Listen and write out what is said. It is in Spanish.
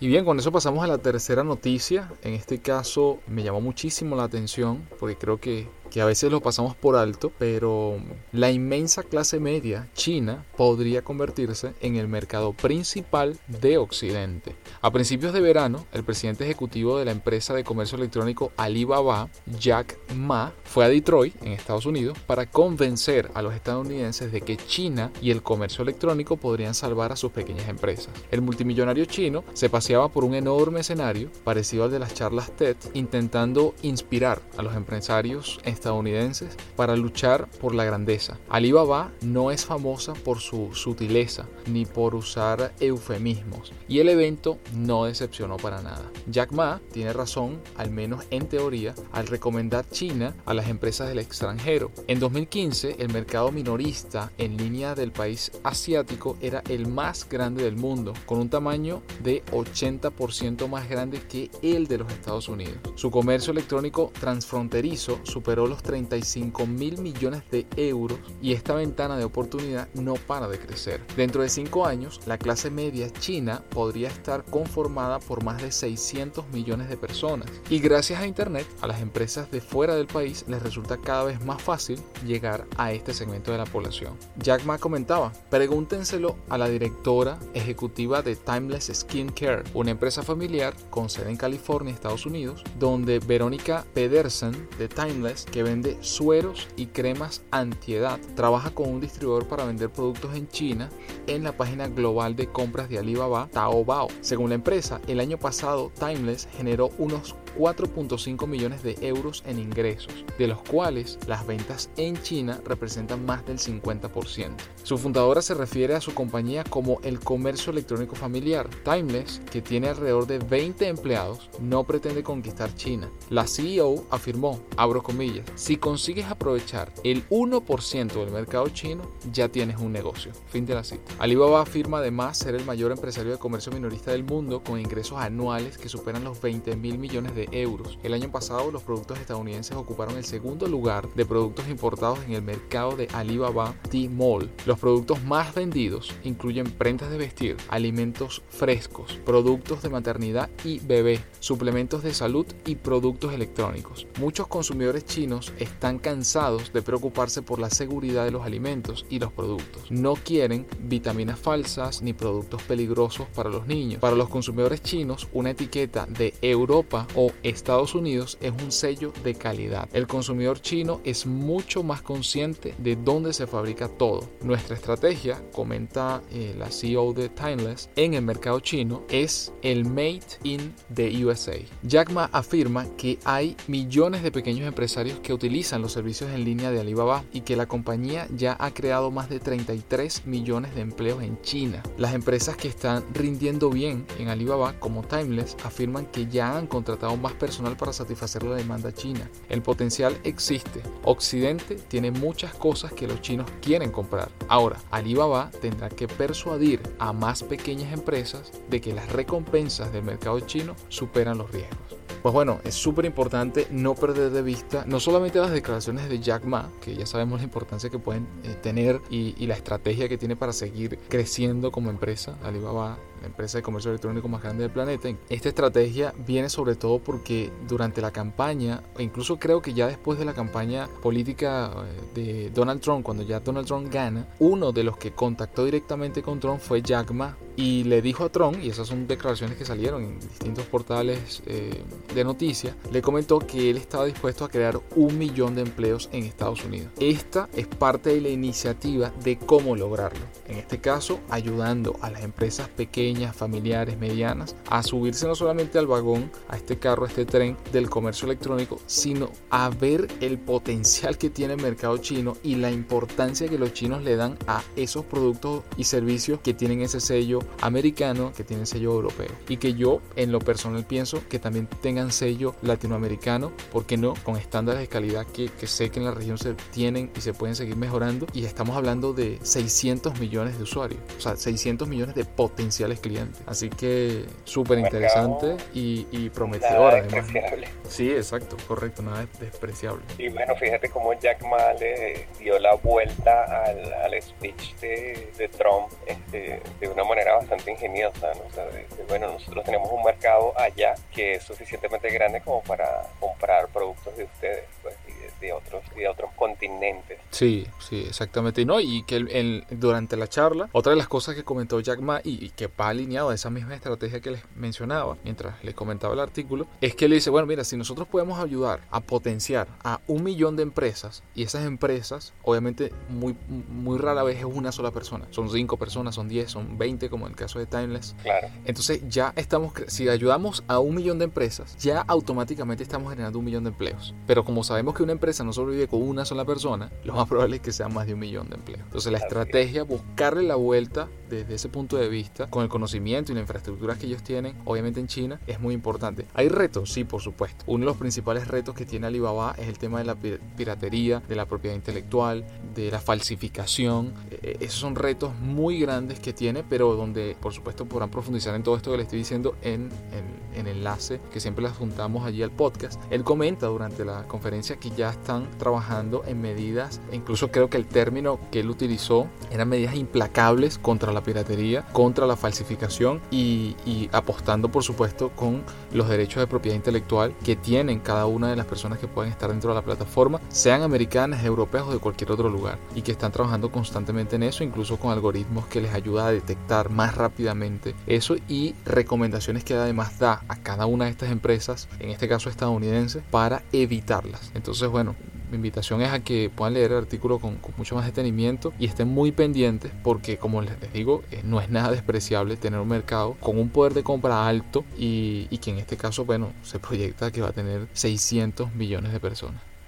Y bien, con eso pasamos a la tercera noticia. En este caso me llamó muchísimo la atención porque creo que que a veces lo pasamos por alto, pero la inmensa clase media china podría convertirse en el mercado principal de Occidente. A principios de verano, el presidente ejecutivo de la empresa de comercio electrónico Alibaba, Jack Ma, fue a Detroit, en Estados Unidos, para convencer a los estadounidenses de que China y el comercio electrónico podrían salvar a sus pequeñas empresas. El multimillonario chino se paseaba por un enorme escenario parecido al de las charlas TED, intentando inspirar a los empresarios estadounidenses para luchar por la grandeza. Alibaba no es famosa por su sutileza ni por usar eufemismos y el evento no decepcionó para nada. Jack Ma tiene razón, al menos en teoría, al recomendar China a las empresas del extranjero. En 2015, el mercado minorista en línea del país asiático era el más grande del mundo, con un tamaño de 80% más grande que el de los Estados Unidos. Su comercio electrónico transfronterizo superó los 35 mil millones de euros y esta ventana de oportunidad no para de crecer. Dentro de cinco años, la clase media china podría estar conformada por más de 600 millones de personas y gracias a Internet a las empresas de fuera del país les resulta cada vez más fácil llegar a este segmento de la población. Jack Ma comentaba, pregúntenselo a la directora ejecutiva de Timeless Skin Care, una empresa familiar con sede en California, Estados Unidos, donde Verónica Pedersen de Timeless, que vende sueros y cremas antiedad. Trabaja con un distribuidor para vender productos en China en la página global de compras de Alibaba, Taobao. Según la empresa, el año pasado Timeless generó unos 4.5 millones de euros en ingresos, de los cuales las ventas en China representan más del 50%. Su fundadora se refiere a su compañía como el comercio electrónico familiar. Timeless, que tiene alrededor de 20 empleados, no pretende conquistar China. La CEO afirmó, abro comillas, si consigues aprovechar el 1% del mercado chino, ya tienes un negocio. Fin de la cita. Alibaba afirma además ser el mayor empresario de comercio minorista del mundo con ingresos anuales que superan los 20 mil millones de euros. El año pasado los productos estadounidenses ocuparon el segundo lugar de productos importados en el mercado de Alibaba T-Mall. Los productos más vendidos incluyen prendas de vestir, alimentos frescos, productos de maternidad y bebé, suplementos de salud y productos electrónicos. Muchos consumidores chinos están cansados de preocuparse por la seguridad de los alimentos y los productos. No quieren vitaminas falsas ni productos peligrosos para los niños. Para los consumidores chinos, una etiqueta de Europa o Estados Unidos es un sello de calidad. El consumidor chino es mucho más consciente de dónde se fabrica todo. Nuestra estrategia, comenta eh, la CEO de Timeless, en el mercado chino es el Made in the USA. Jack Ma afirma que hay millones de pequeños empresarios que utilizan los servicios en línea de Alibaba y que la compañía ya ha creado más de 33 millones de empleos en China. Las empresas que están rindiendo bien en Alibaba, como Timeless, afirman que ya han contratado más personal para satisfacer la demanda china. El potencial existe. Occidente tiene muchas cosas que los chinos quieren comprar. Ahora, Alibaba tendrá que persuadir a más pequeñas empresas de que las recompensas del mercado chino superan los riesgos. Pues bueno, es súper importante no perder de vista no solamente las declaraciones de Jack Ma, que ya sabemos la importancia que pueden eh, tener y, y la estrategia que tiene para seguir creciendo como empresa. Alibaba la empresa de comercio electrónico más grande del planeta. Esta estrategia viene sobre todo porque durante la campaña, e incluso creo que ya después de la campaña política eh, de Donald Trump, cuando ya Donald Trump gana, uno de los que contactó directamente con Trump fue Jack Ma y le dijo a Trump, y esas son declaraciones que salieron en distintos portales eh, de noticias, le comentó que él estaba dispuesto a crear un millón de empleos en Estados Unidos. Esta es parte de la iniciativa de cómo lograrlo. En este caso, ayudando a las empresas pequeñas, familiares, medianas, a subirse no solamente al vagón, a este carro, a este tren del comercio electrónico, sino a ver el potencial que tiene el mercado chino y la importancia que los chinos le dan a esos productos y servicios que tienen ese sello americano que tienen sello europeo y que yo en lo personal pienso que también tengan sello latinoamericano, porque no? Con estándares de calidad que, que sé que en la región se tienen y se pueden seguir mejorando y estamos hablando de 600 millones de usuarios, o sea, 600 millones de potenciales potenciales clientes. Así que súper interesante y, y prometedor además. Sí, exacto, correcto, nada despreciable. Y bueno, fíjate cómo Jack Ma le dio la vuelta al, al speech de, de Trump este, de una manera bastante ingeniosa. ¿no? O sea, bueno, nosotros tenemos un mercado allá que es suficientemente grande como para comprar productos de ustedes. Pues, de otros, de otros continentes. Sí, sí, exactamente. Y, no, y que el, durante la charla, otra de las cosas que comentó Jack Ma y, que va alineado a esa misma estrategia que les mencionaba mientras les comentaba el artículo, es que le dice, bueno, mira, si nosotros podemos ayudar a potenciar a un millón de empresas y esas empresas, obviamente muy, muy rara vez es una sola persona, son cinco personas, son diez, son veinte como en el caso de Timeless. Claro. Entonces ya estamos, si ayudamos a un millón de empresas, ya automáticamente estamos generando un millón de empleos. Pero como sabemos que una empresa no sobrevive con una sola persona, lo más probable es que sea más de un millón de empleos. Entonces la estrategia, buscarle la vuelta desde ese punto de vista, con el conocimiento y la infraestructura que ellos tienen, obviamente en China, es muy importante. ¿Hay retos? Sí, por supuesto. Uno de los principales retos que tiene Alibaba es el tema de la piratería, de la propiedad intelectual, de la falsificación. E, e, esos son retos muy grandes que tiene, pero donde, por supuesto, podrán profundizar en todo esto que le estoy diciendo en, en, en enlace que siempre las juntamos allí al podcast. Él comenta durante la conferencia que ya están trabajando en medidas, incluso creo que el término que él utilizó eran medidas implacables contra la piratería, contra la falsificación y, apostando por supuesto con los derechos de propiedad intelectual que tienen cada una de las personas que pueden estar dentro de la plataforma, sean americanas, europeas o de cualquier otro lugar, y que están trabajando constantemente en eso, incluso con algoritmos que les ayuda a detectar más rápidamente eso y recomendaciones que además da a cada una de estas empresas, en este caso estadounidense, para evitarlas. Entonces, bueno, mi invitación es a que puedan leer el artículo con, mucho más detenimiento y estén muy pendientes porque como les, digo, eh, no es nada despreciable tener un mercado con un poder de compra alto y, y que en este caso, bueno, se proyecta que va a tener 600 millones de personas.